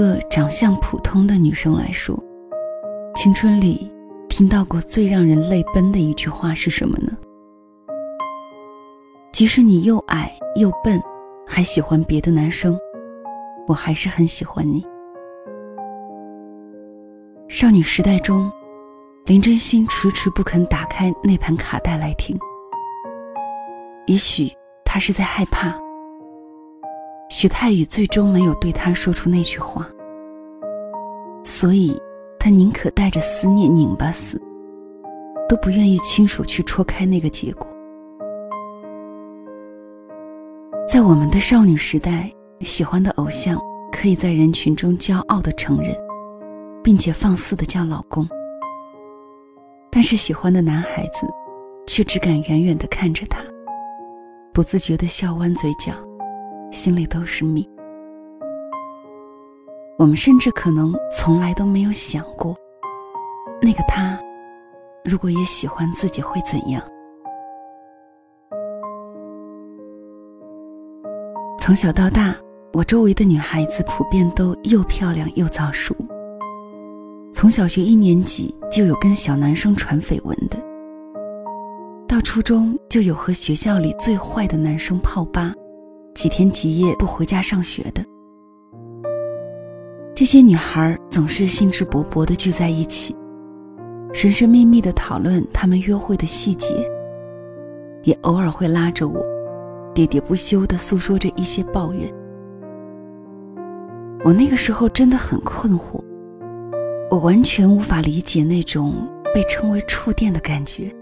个长相普通的女生来说，青春里听到过最让人泪奔的一句话是什么呢？即使你又矮又笨，还喜欢别的男生，我还是很喜欢你。少女时代中，林真心迟迟不肯打开那盘卡带来听。也许她是在害怕。许太宇最终没有对她说出那句话，所以他宁可带着思念拧巴死，都不愿意亲手去戳开那个结果。在我们的少女时代，喜欢的偶像可以在人群中骄傲的承认。并且放肆的叫老公，但是喜欢的男孩子，却只敢远远的看着他，不自觉的笑弯嘴角，心里都是蜜。我们甚至可能从来都没有想过，那个他，如果也喜欢自己会怎样？从小到大，我周围的女孩子普遍都又漂亮又早熟。从小学一年级就有跟小男生传绯闻的，到初中就有和学校里最坏的男生泡吧，几天几夜不回家上学的。这些女孩总是兴致勃勃地聚在一起，神神秘秘地讨论他们约会的细节，也偶尔会拉着我，喋喋不休地诉说着一些抱怨。我那个时候真的很困惑。我完全无法理解那种被称为触电的感觉。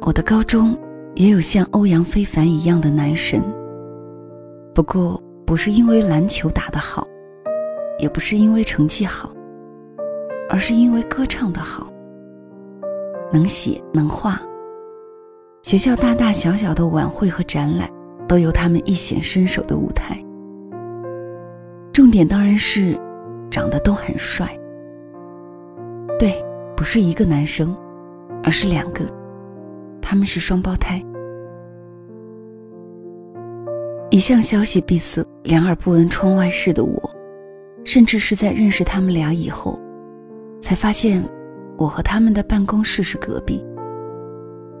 我的高中也有像欧阳非凡一样的男神，不过不是因为篮球打得好，也不是因为成绩好，而是因为歌唱得好，能写能画。学校大大小小的晚会和展览都有他们一显身手的舞台。重点当然是。长得都很帅，对，不是一个男生，而是两个，他们是双胞胎。一向消息闭塞、两耳不闻窗外事的我，甚至是在认识他们俩以后，才发现我和他们的办公室是隔壁。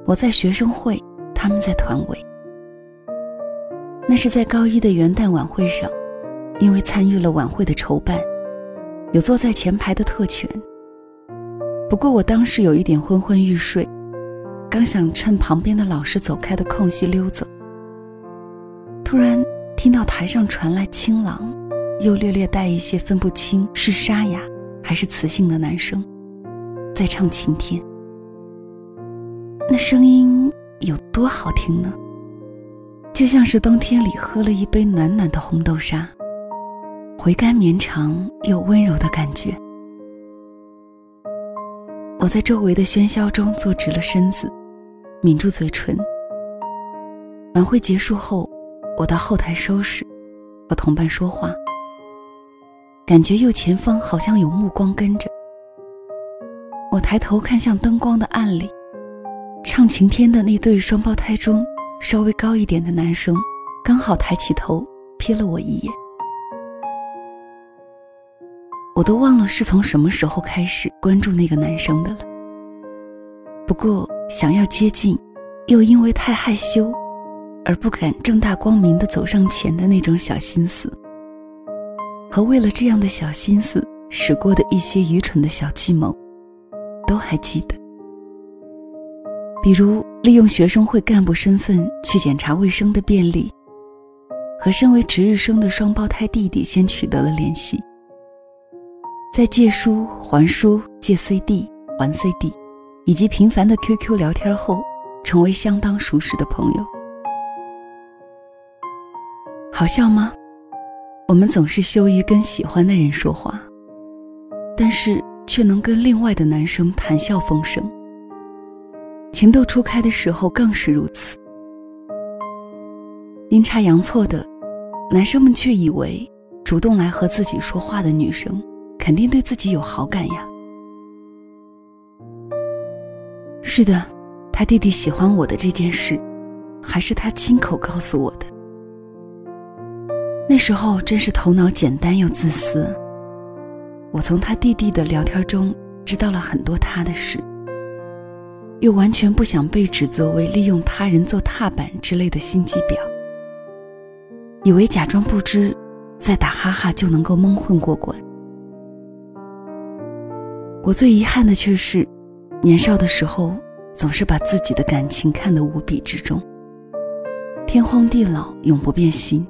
我在学生会，他们在团委。那是在高一的元旦晚会上，因为参与了晚会的筹办。有坐在前排的特权。不过我当时有一点昏昏欲睡，刚想趁旁边的老师走开的空隙溜走，突然听到台上传来清朗，又略略带一些分不清是沙哑还是磁性的男声，在唱《晴天》。那声音有多好听呢？就像是冬天里喝了一杯暖暖的红豆沙。回甘绵长又温柔的感觉。我在周围的喧嚣中坐直了身子，抿住嘴唇。晚会结束后，我到后台收拾，和同伴说话，感觉右前方好像有目光跟着。我抬头看向灯光的暗里，唱晴天的那对双胞胎中稍微高一点的男生，刚好抬起头瞥了我一眼。我都忘了是从什么时候开始关注那个男生的了。不过想要接近，又因为太害羞，而不敢正大光明的走上前的那种小心思，和为了这样的小心思使过的一些愚蠢的小计谋，都还记得。比如利用学生会干部身份去检查卫生的便利，和身为值日生的双胞胎弟弟先取得了联系。在借书还书、借 CD 还 CD，以及频繁的 QQ 聊天后，成为相当熟识的朋友。好笑吗？我们总是羞于跟喜欢的人说话，但是却能跟另外的男生谈笑风生。情窦初开的时候更是如此。阴差阳错的，男生们却以为主动来和自己说话的女生。肯定对自己有好感呀。是的，他弟弟喜欢我的这件事，还是他亲口告诉我的。那时候真是头脑简单又自私。我从他弟弟的聊天中知道了很多他的事，又完全不想被指责为利用他人做踏板之类的心机婊，以为假装不知，再打哈哈就能够蒙混过关。我最遗憾的却是，年少的时候总是把自己的感情看得无比之重，天荒地老永不变心，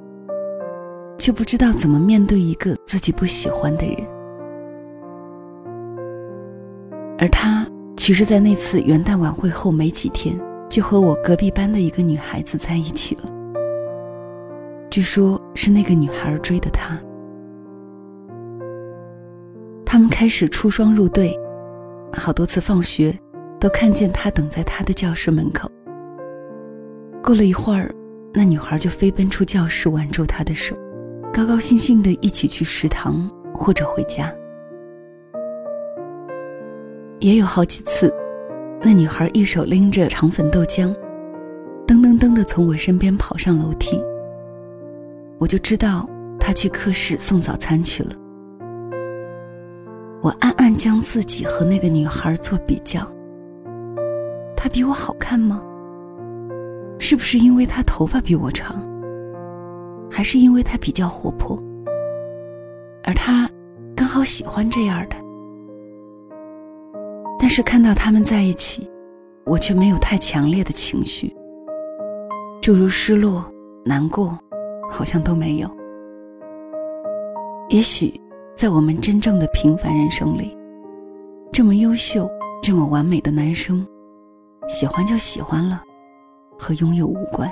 却不知道怎么面对一个自己不喜欢的人。而他其实，在那次元旦晚会后没几天，就和我隔壁班的一个女孩子在一起了。据说，是那个女孩追的他。他们开始出双入对，好多次放学，都看见他等在他的教室门口。过了一会儿，那女孩就飞奔出教室，挽住他的手，高高兴兴的一起去食堂或者回家。也有好几次，那女孩一手拎着肠粉豆浆，噔噔噔的从我身边跑上楼梯。我就知道她去课室送早餐去了。我暗暗将自己和那个女孩做比较。她比我好看吗？是不是因为她头发比我长？还是因为她比较活泼？而她刚好喜欢这样的。但是看到他们在一起，我却没有太强烈的情绪，诸如失落、难过，好像都没有。也许，在我们真正的平凡人生里，这么优秀、这么完美的男生，喜欢就喜欢了，和拥有无关。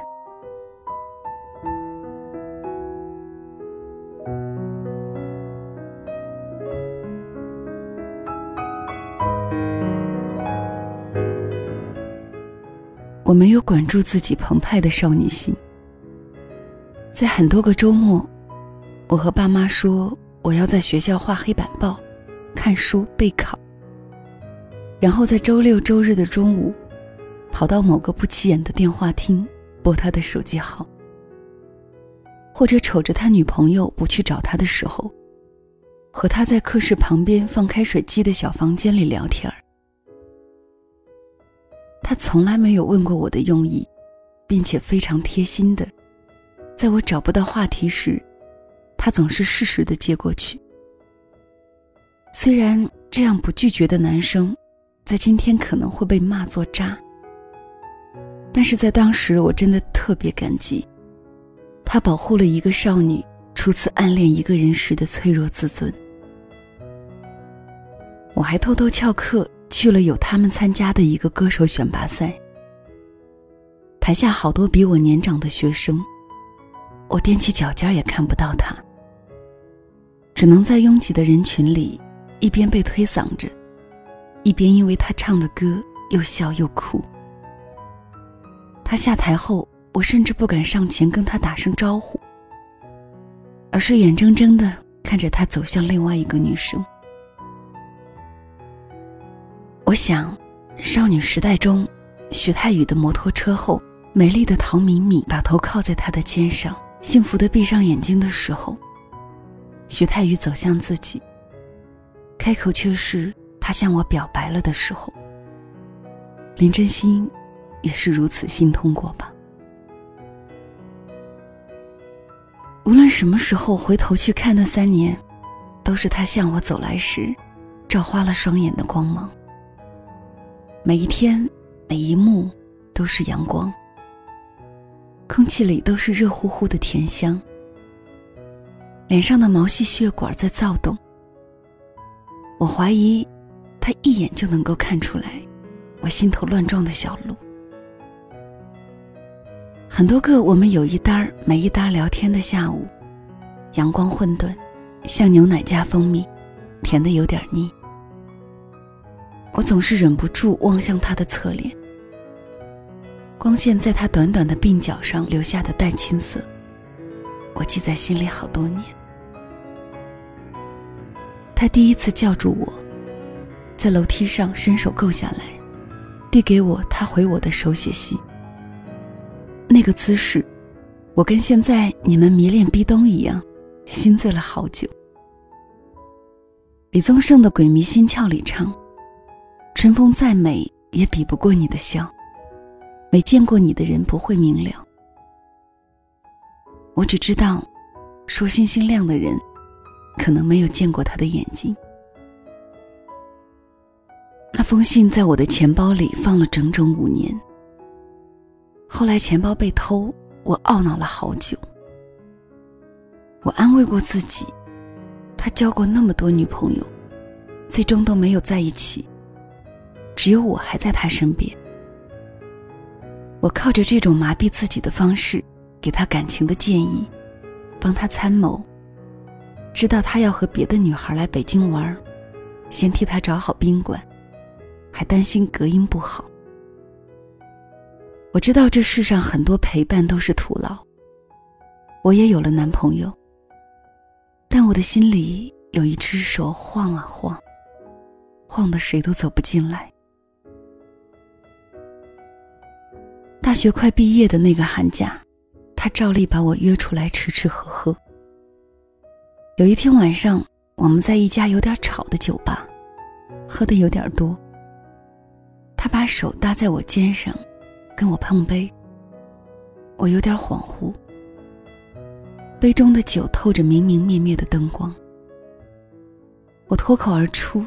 我没有管住自己澎湃的少女心，在很多个周末，我和爸妈说我要在学校画黑板报、看书备考，然后在周六周日的中午，跑到某个不起眼的电话厅拨他的手机号，或者瞅着他女朋友不去找他的时候，和他在课室旁边放开水机的小房间里聊天儿。他从来没有问过我的用意，并且非常贴心的，在我找不到话题时，他总是适时的接过去。虽然这样不拒绝的男生，在今天可能会被骂作渣，但是在当时我真的特别感激，他保护了一个少女初次暗恋一个人时的脆弱自尊。我还偷偷翘课。去了有他们参加的一个歌手选拔赛，台下好多比我年长的学生，我踮起脚尖也看不到他，只能在拥挤的人群里，一边被推搡着，一边因为他唱的歌又笑又哭。他下台后，我甚至不敢上前跟他打声招呼，而是眼睁睁的看着他走向另外一个女生。我想，少女时代中，许太宇的摩托车后，美丽的陶米米把头靠在他的肩上，幸福的闭上眼睛的时候，徐泰宇走向自己，开口却是他向我表白了的时候。林真心也是如此心痛过吧？无论什么时候回头去看那三年，都是他向我走来时，照花了双眼的光芒。每一天，每一幕，都是阳光。空气里都是热乎乎的甜香。脸上的毛细血管在躁动。我怀疑，他一眼就能够看出来，我心头乱撞的小鹿。很多个我们有一搭没一搭聊天的下午，阳光混沌，像牛奶加蜂蜜，甜的有点腻。我总是忍不住望向他的侧脸，光线在他短短的鬓角上留下的淡青色，我记在心里好多年。他第一次叫住我，在楼梯上伸手够下来，递给我他回我的手写信。那个姿势，我跟现在你们迷恋壁咚一样，心醉了好久。李宗盛的《鬼迷心窍》里唱：“春风再美，也比不过你的笑。没见过你的人不会明了。”我只知道，说星星亮的人，可能没有见过他的眼睛。那封信在我的钱包里放了整整五年。后来钱包被偷，我懊恼了好久。我安慰过自己，他交过那么多女朋友，最终都没有在一起，只有我还在他身边。我靠着这种麻痹自己的方式，给他感情的建议，帮他参谋。知道他要和别的女孩来北京玩，先替他找好宾馆，还担心隔音不好。我知道这世上很多陪伴都是徒劳。我也有了男朋友，但我的心里有一只手晃啊晃，晃得谁都走不进来。大学快毕业的那个寒假，他照例把我约出来吃吃喝喝。有一天晚上，我们在一家有点吵的酒吧，喝的有点多。他把手搭在我肩上。跟我碰杯，我有点恍惚。杯中的酒透着明明灭灭的灯光。我脱口而出：“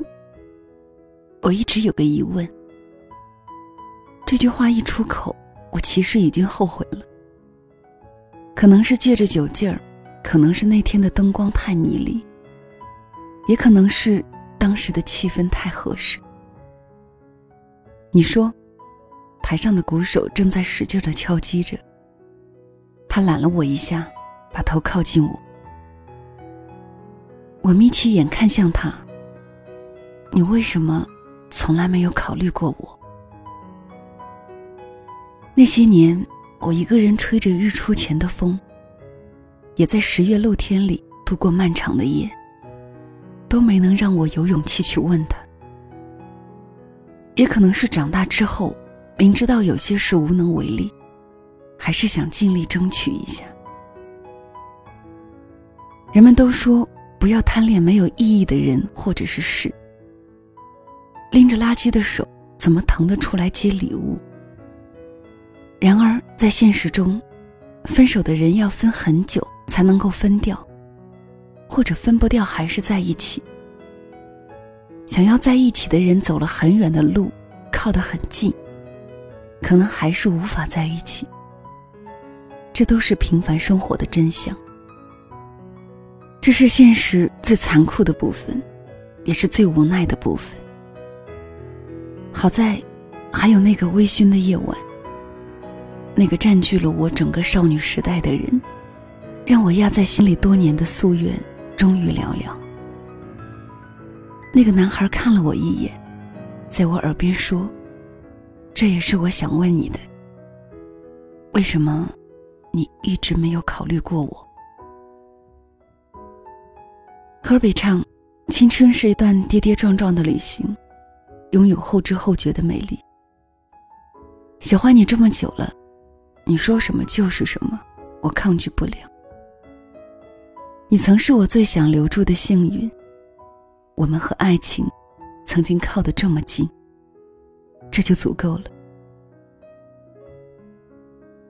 我一直有个疑问。”这句话一出口，我其实已经后悔了。可能是借着酒劲儿，可能是那天的灯光太迷离，也可能是当时的气氛太合适。你说？台上的鼓手正在使劲的敲击着。他揽了我一下，把头靠近我。我眯起眼看向他。你为什么从来没有考虑过我？那些年，我一个人吹着日出前的风，也在十月露天里度过漫长的夜，都没能让我有勇气去问他。也可能是长大之后。明知道有些事无能为力，还是想尽力争取一下。人们都说不要贪恋没有意义的人或者是事。拎着垃圾的手怎么腾得出来接礼物？然而在现实中，分手的人要分很久才能够分掉，或者分不掉还是在一起。想要在一起的人走了很远的路，靠得很近。可能还是无法在一起，这都是平凡生活的真相。这是现实最残酷的部分，也是最无奈的部分。好在，还有那个微醺的夜晚，那个占据了我整个少女时代的人，让我压在心里多年的夙愿终于了了。那个男孩看了我一眼，在我耳边说。这也是我想问你的：为什么你一直没有考虑过我？河北唱：“青春是一段跌跌撞撞的旅行，拥有后知后觉的美丽。”喜欢你这么久了，你说什么就是什么，我抗拒不了。你曾是我最想留住的幸运，我们和爱情曾经靠得这么近。这就足够了。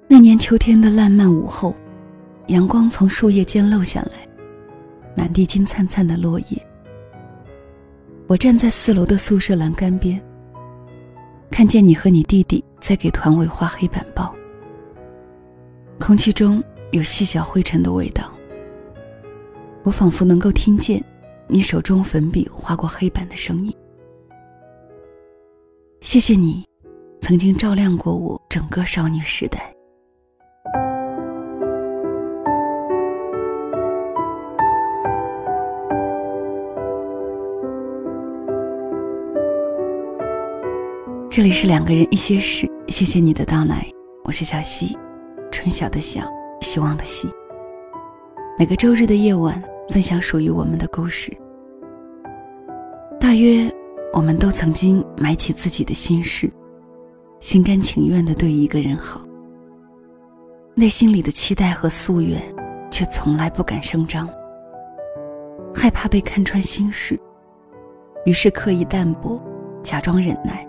那年秋天的烂漫午后，阳光从树叶间漏下来，满地金灿灿的落叶。我站在四楼的宿舍栏杆边，看见你和你弟弟在给团委画黑板报。空气中有细小灰尘的味道，我仿佛能够听见你手中粉笔划过黑板的声音。谢谢你，曾经照亮过我整个少女时代。这里是两个人一些事，谢谢你的到来，我是小溪，春晓的晓，希望的希。每个周日的夜晚，分享属于我们的故事。大约。我们都曾经埋起自己的心事，心甘情愿的对一个人好。内心里的期待和夙愿，却从来不敢声张。害怕被看穿心事，于是刻意淡薄，假装忍耐，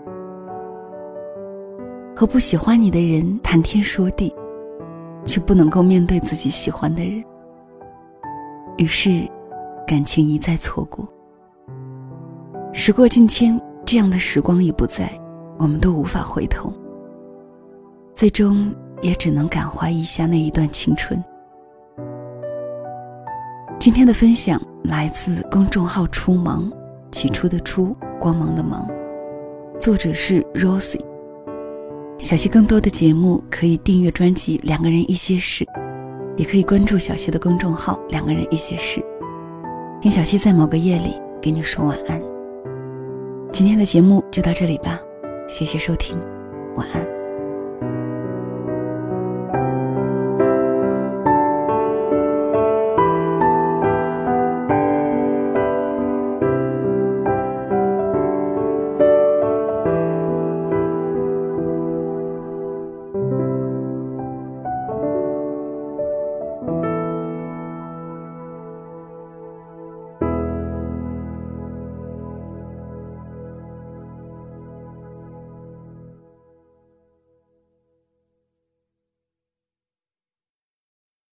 和不喜欢你的人谈天说地，却不能够面对自己喜欢的人。于是，感情一再错过。时过境迁，这样的时光已不在，我们都无法回头。最终，也只能感怀一下那一段青春。今天的分享来自公众号“初芒”，起初的“初”，光芒的“芒”，作者是 Rosie。小溪更多的节目可以订阅专辑《两个人一些事》，也可以关注小溪的公众号“两个人一些事”，听小溪在某个夜里给你说晚安。今天的节目就到这里吧，谢谢收听，晚安。